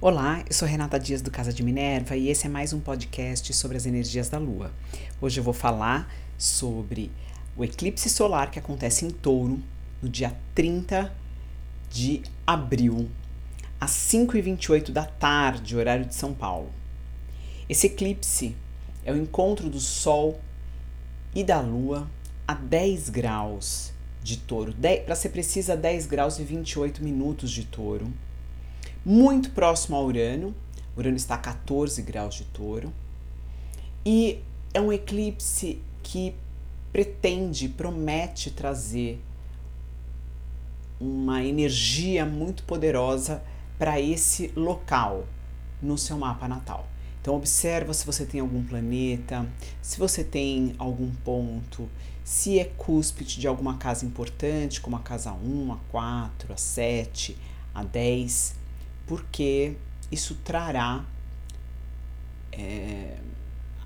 Olá, eu sou Renata Dias do Casa de Minerva e esse é mais um podcast sobre as energias da Lua. Hoje eu vou falar sobre o eclipse solar que acontece em Touro no dia 30 de abril, às 5h28 da tarde, horário de São Paulo. Esse eclipse é o encontro do Sol e da Lua a 10 graus de touro. Para ser precisa, 10 graus e 28 minutos de touro muito próximo a Urano. Urano está a 14 graus de touro. E é um eclipse que pretende, promete trazer uma energia muito poderosa para esse local no seu mapa natal. Então observa se você tem algum planeta, se você tem algum ponto, se é cúspide de alguma casa importante, como a casa 1, a 4, a 7, a 10 porque isso trará é,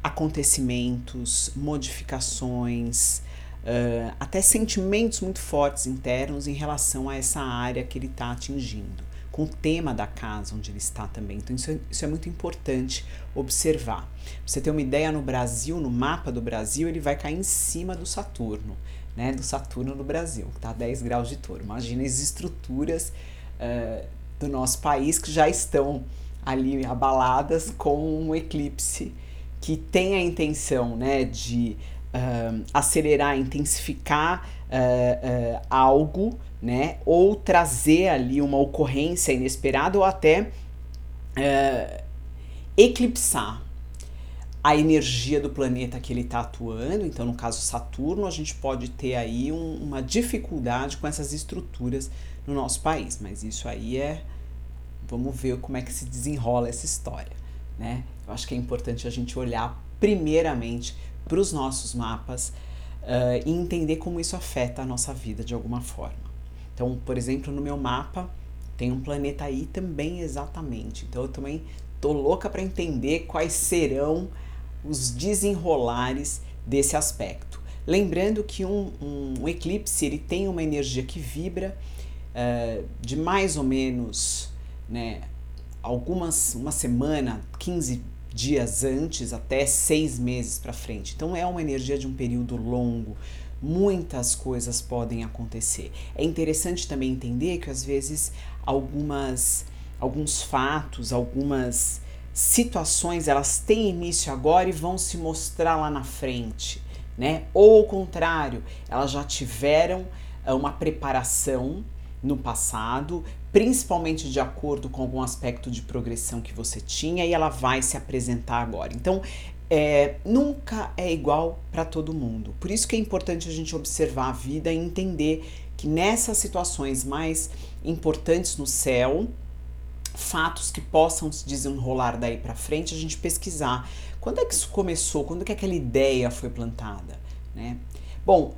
acontecimentos, modificações, uh, até sentimentos muito fortes internos em relação a essa área que ele está atingindo, com o tema da casa onde ele está também. Então, isso é, isso é muito importante observar. Pra você ter uma ideia, no Brasil, no mapa do Brasil, ele vai cair em cima do Saturno, né? Do Saturno no Brasil, que está a 10 graus de touro. Imagina as estruturas. Uh, do nosso país que já estão ali abaladas com um eclipse que tem a intenção né, de uh, acelerar, intensificar uh, uh, algo, né, ou trazer ali uma ocorrência inesperada ou até eclipsar a energia do planeta que ele está atuando. Então, no caso Saturno, a gente pode ter aí um, uma dificuldade com essas estruturas no nosso país, mas isso aí é vamos ver como é que se desenrola essa história, né? Eu acho que é importante a gente olhar primeiramente para os nossos mapas uh, e entender como isso afeta a nossa vida de alguma forma. Então, por exemplo, no meu mapa tem um planeta aí também exatamente. Então, eu também tô louca para entender quais serão os desenrolares desse aspecto. Lembrando que um, um, um eclipse ele tem uma energia que vibra uh, de mais ou menos né, algumas, uma semana, 15 dias antes, até seis meses para frente. Então é uma energia de um período longo. Muitas coisas podem acontecer. É interessante também entender que às vezes algumas alguns fatos, algumas situações, elas têm início agora e vão se mostrar lá na frente, né? Ou ao contrário, elas já tiveram eh, uma preparação no passado, principalmente de acordo com algum aspecto de progressão que você tinha, e ela vai se apresentar agora. Então, é, nunca é igual para todo mundo. Por isso que é importante a gente observar a vida e entender que nessas situações mais importantes no céu, fatos que possam se desenrolar daí para frente, a gente pesquisar. Quando é que isso começou? Quando é que aquela ideia foi plantada, né? Bom,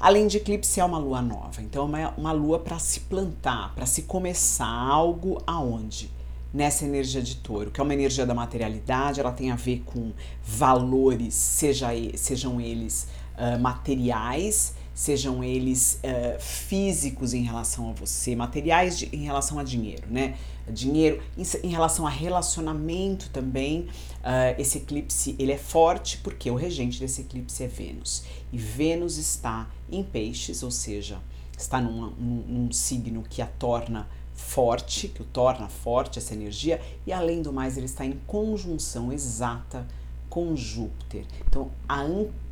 Além de eclipse, é uma lua nova. Então, é uma, uma lua para se plantar, para se começar algo aonde? Nessa energia de touro, que é uma energia da materialidade, ela tem a ver com valores, seja, sejam eles uh, materiais, sejam eles uh, físicos em relação a você, materiais de, em relação a dinheiro, né? Dinheiro em, em relação a relacionamento também. Uh, esse eclipse ele é forte porque o regente desse eclipse é Vênus e Vênus está em Peixes, ou seja, está num, num, num signo que a torna forte, que o torna forte essa energia e além do mais ele está em conjunção exata com Júpiter. Então a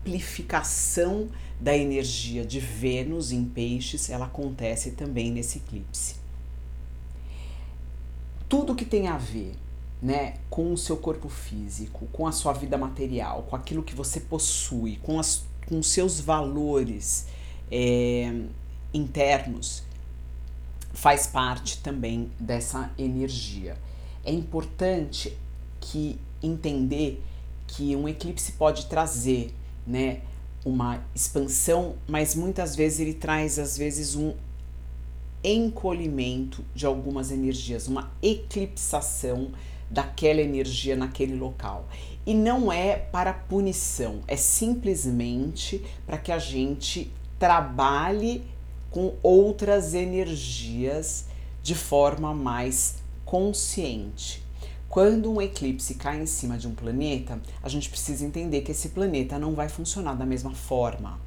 amplificação da energia de Vênus em Peixes, ela acontece também nesse eclipse. Tudo que tem a ver né, com o seu corpo físico, com a sua vida material, com aquilo que você possui, com, as, com seus valores é, internos, faz parte também dessa energia. É importante que entender que um eclipse pode trazer, né, uma expansão, mas muitas vezes ele traz às vezes um encolhimento de algumas energias, uma eclipsação daquela energia naquele local. E não é para punição, é simplesmente para que a gente trabalhe com outras energias de forma mais consciente. Quando um eclipse cai em cima de um planeta, a gente precisa entender que esse planeta não vai funcionar da mesma forma.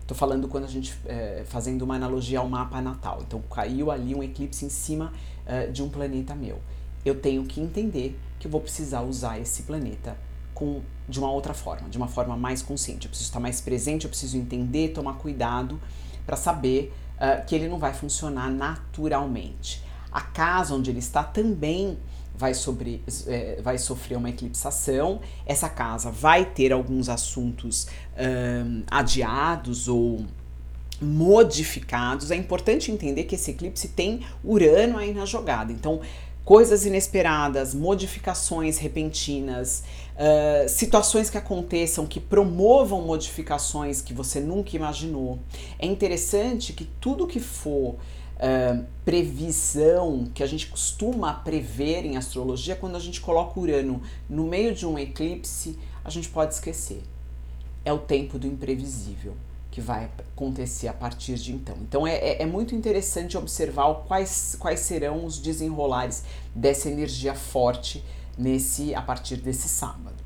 Estou falando quando a gente é, fazendo uma analogia ao mapa natal. Então caiu ali um eclipse em cima é, de um planeta meu. Eu tenho que entender que eu vou precisar usar esse planeta com, de uma outra forma, de uma forma mais consciente. Eu preciso estar mais presente, eu preciso entender, tomar cuidado para saber uh, que ele não vai funcionar naturalmente. A casa onde ele está também vai, sobre, é, vai sofrer uma eclipsação. Essa casa vai ter alguns assuntos um, adiados ou modificados. É importante entender que esse eclipse tem Urano aí na jogada. Então, coisas inesperadas, modificações repentinas, uh, situações que aconteçam que promovam modificações que você nunca imaginou. É interessante que tudo que for uh, previsão que a gente costuma prever em astrologia, quando a gente coloca Urano no meio de um eclipse, a gente pode esquecer. É o tempo do imprevisível que vai acontecer a partir de então. Então é, é, é, muito interessante observar quais, quais serão os desenrolares dessa energia forte nesse a partir desse sábado.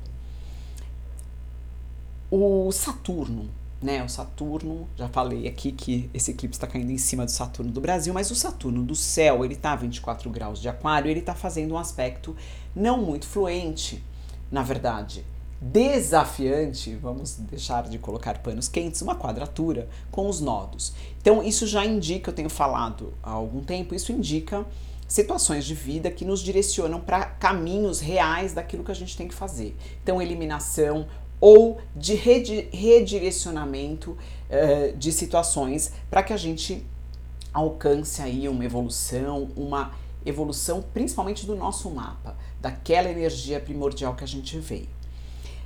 O Saturno né? O Saturno, já falei aqui que esse eclipse está caindo em cima do Saturno do Brasil, mas o Saturno do céu, ele tá a 24 graus de aquário, ele tá fazendo um aspecto não muito fluente, na verdade, desafiante, vamos deixar de colocar panos quentes, uma quadratura com os nodos. Então, isso já indica, eu tenho falado há algum tempo, isso indica situações de vida que nos direcionam para caminhos reais daquilo que a gente tem que fazer. Então, eliminação, ou de redirecionamento uh, de situações para que a gente alcance aí uma evolução, uma evolução principalmente do nosso mapa, daquela energia primordial que a gente veio.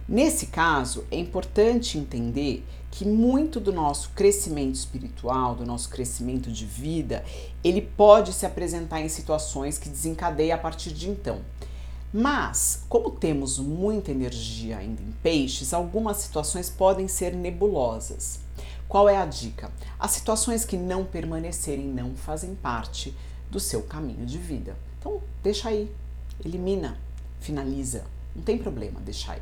Nesse caso, é importante entender que muito do nosso crescimento espiritual, do nosso crescimento de vida, ele pode se apresentar em situações que desencadeia a partir de então. Mas, como temos muita energia ainda em peixes, algumas situações podem ser nebulosas. Qual é a dica? As situações que não permanecerem não fazem parte do seu caminho de vida. Então, deixa aí, elimina, finaliza. Não tem problema, deixa aí.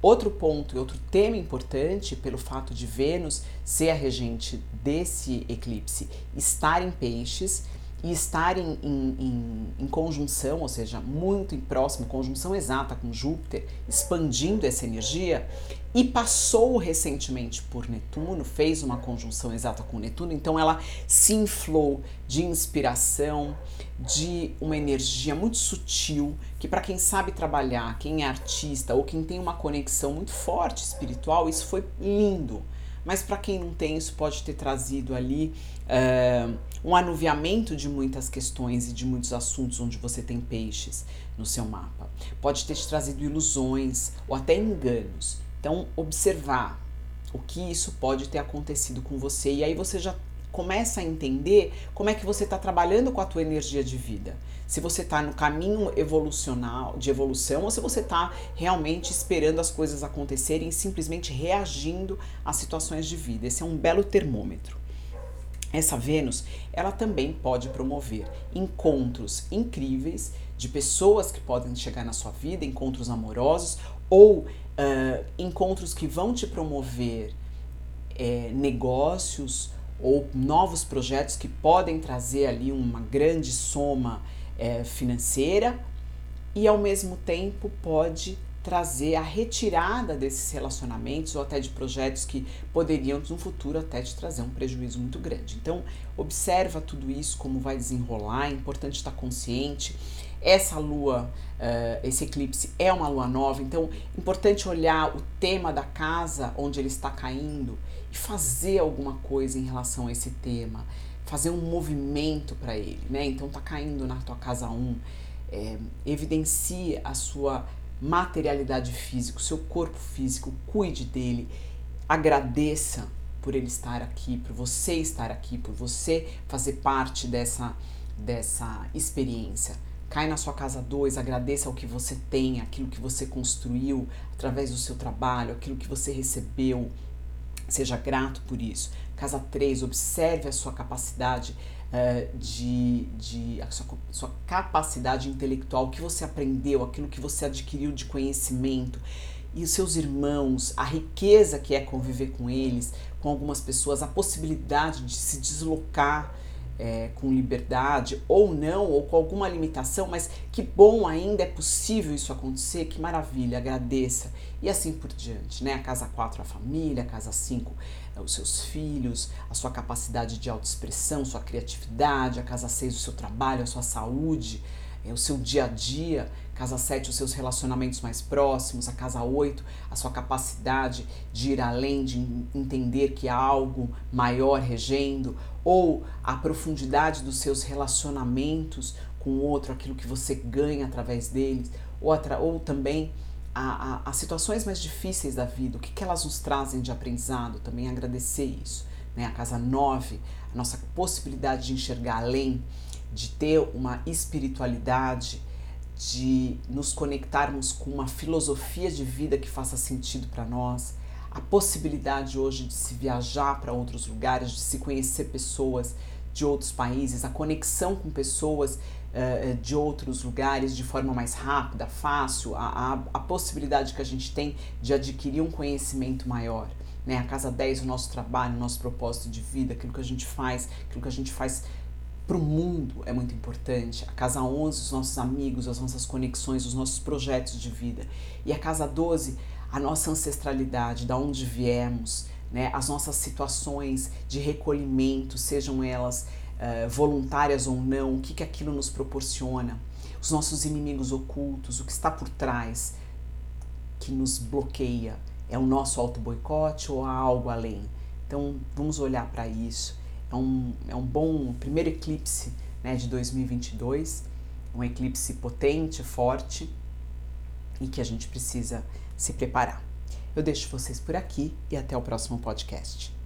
Outro ponto e outro tema importante, pelo fato de Vênus ser a regente desse eclipse, estar em peixes, e estar em, em, em, conjunção, ou seja, muito em próximo, conjunção exata com Júpiter, expandindo essa energia, e passou recentemente por Netuno, fez uma conjunção exata com Netuno, então ela se inflou de inspiração, de uma energia muito sutil, que para quem sabe trabalhar, quem é artista ou quem tem uma conexão muito forte espiritual, isso foi lindo. Mas para quem não tem, isso pode ter trazido ali. Uh, um anuviamento de muitas questões e de muitos assuntos onde você tem peixes no seu mapa. Pode ter te trazido ilusões ou até enganos. Então, observar o que isso pode ter acontecido com você e aí você já começa a entender como é que você está trabalhando com a tua energia de vida. Se você está no caminho evolucional, de evolução, ou se você está realmente esperando as coisas acontecerem e simplesmente reagindo às situações de vida. Esse é um belo termômetro. Essa Vênus, ela também pode promover encontros incríveis de pessoas que podem chegar na sua vida, encontros amorosos ou uh, encontros que vão te promover é, negócios ou novos projetos que podem trazer ali uma grande soma é, financeira e ao mesmo tempo pode trazer a retirada desses relacionamentos ou até de projetos que poderiam no futuro até te trazer um prejuízo muito grande. Então, observa tudo isso como vai desenrolar, é importante estar consciente. Essa lua, uh, esse eclipse é uma lua nova, então importante olhar o tema da casa onde ele está caindo e fazer alguma coisa em relação a esse tema, fazer um movimento para ele, né? Então tá caindo na tua casa 1, um, é, evidencie a sua materialidade física, o seu corpo físico, cuide dele, agradeça por ele estar aqui, por você estar aqui, por você fazer parte dessa, dessa experiência. Cai na sua casa 2, agradeça o que você tem, aquilo que você construiu através do seu trabalho, aquilo que você recebeu. Seja grato por isso. Casa 3, observe a sua capacidade uh, de, de a sua, sua capacidade intelectual, o que você aprendeu, aquilo que você adquiriu de conhecimento e os seus irmãos, a riqueza que é conviver com eles, com algumas pessoas, a possibilidade de se deslocar é, com liberdade ou não, ou com alguma limitação, mas que bom ainda é possível isso acontecer, que maravilha, agradeça. E assim por diante, né? A casa 4, a família, a casa 5, é, os seus filhos, a sua capacidade de autoexpressão, sua criatividade, a casa 6, o seu trabalho, a sua saúde, é, o seu dia a dia, casa 7, os seus relacionamentos mais próximos, a casa 8, a sua capacidade de ir além, de entender que há algo maior regendo, ou a profundidade dos seus relacionamentos com o outro, aquilo que você ganha através deles, ou, atra ou também as situações mais difíceis da vida, o que, que elas nos trazem de aprendizado, também agradecer isso. Né? A casa 9, a nossa possibilidade de enxergar além, de ter uma espiritualidade, de nos conectarmos com uma filosofia de vida que faça sentido para nós, a possibilidade hoje de se viajar para outros lugares, de se conhecer pessoas de outros países, a conexão com pessoas uh, de outros lugares de forma mais rápida, fácil, a, a, a, possibilidade que a gente tem de adquirir um conhecimento maior. Né? A casa 10, o nosso trabalho, o nosso propósito de vida, aquilo que a gente faz, aquilo que a gente faz para o mundo é muito importante. A casa 11, os nossos amigos, as nossas conexões, os nossos projetos de vida. E a casa 12, a nossa ancestralidade, da onde viemos, né? as nossas situações de recolhimento, sejam elas uh, voluntárias ou não, o que, que aquilo nos proporciona, os nossos inimigos ocultos, o que está por trás que nos bloqueia. É o nosso auto-boicote ou há algo além? Então vamos olhar para isso é um, é um bom primeiro eclipse né, de 2022, um eclipse potente, forte e que a gente precisa se preparar. Eu deixo vocês por aqui e até o próximo podcast.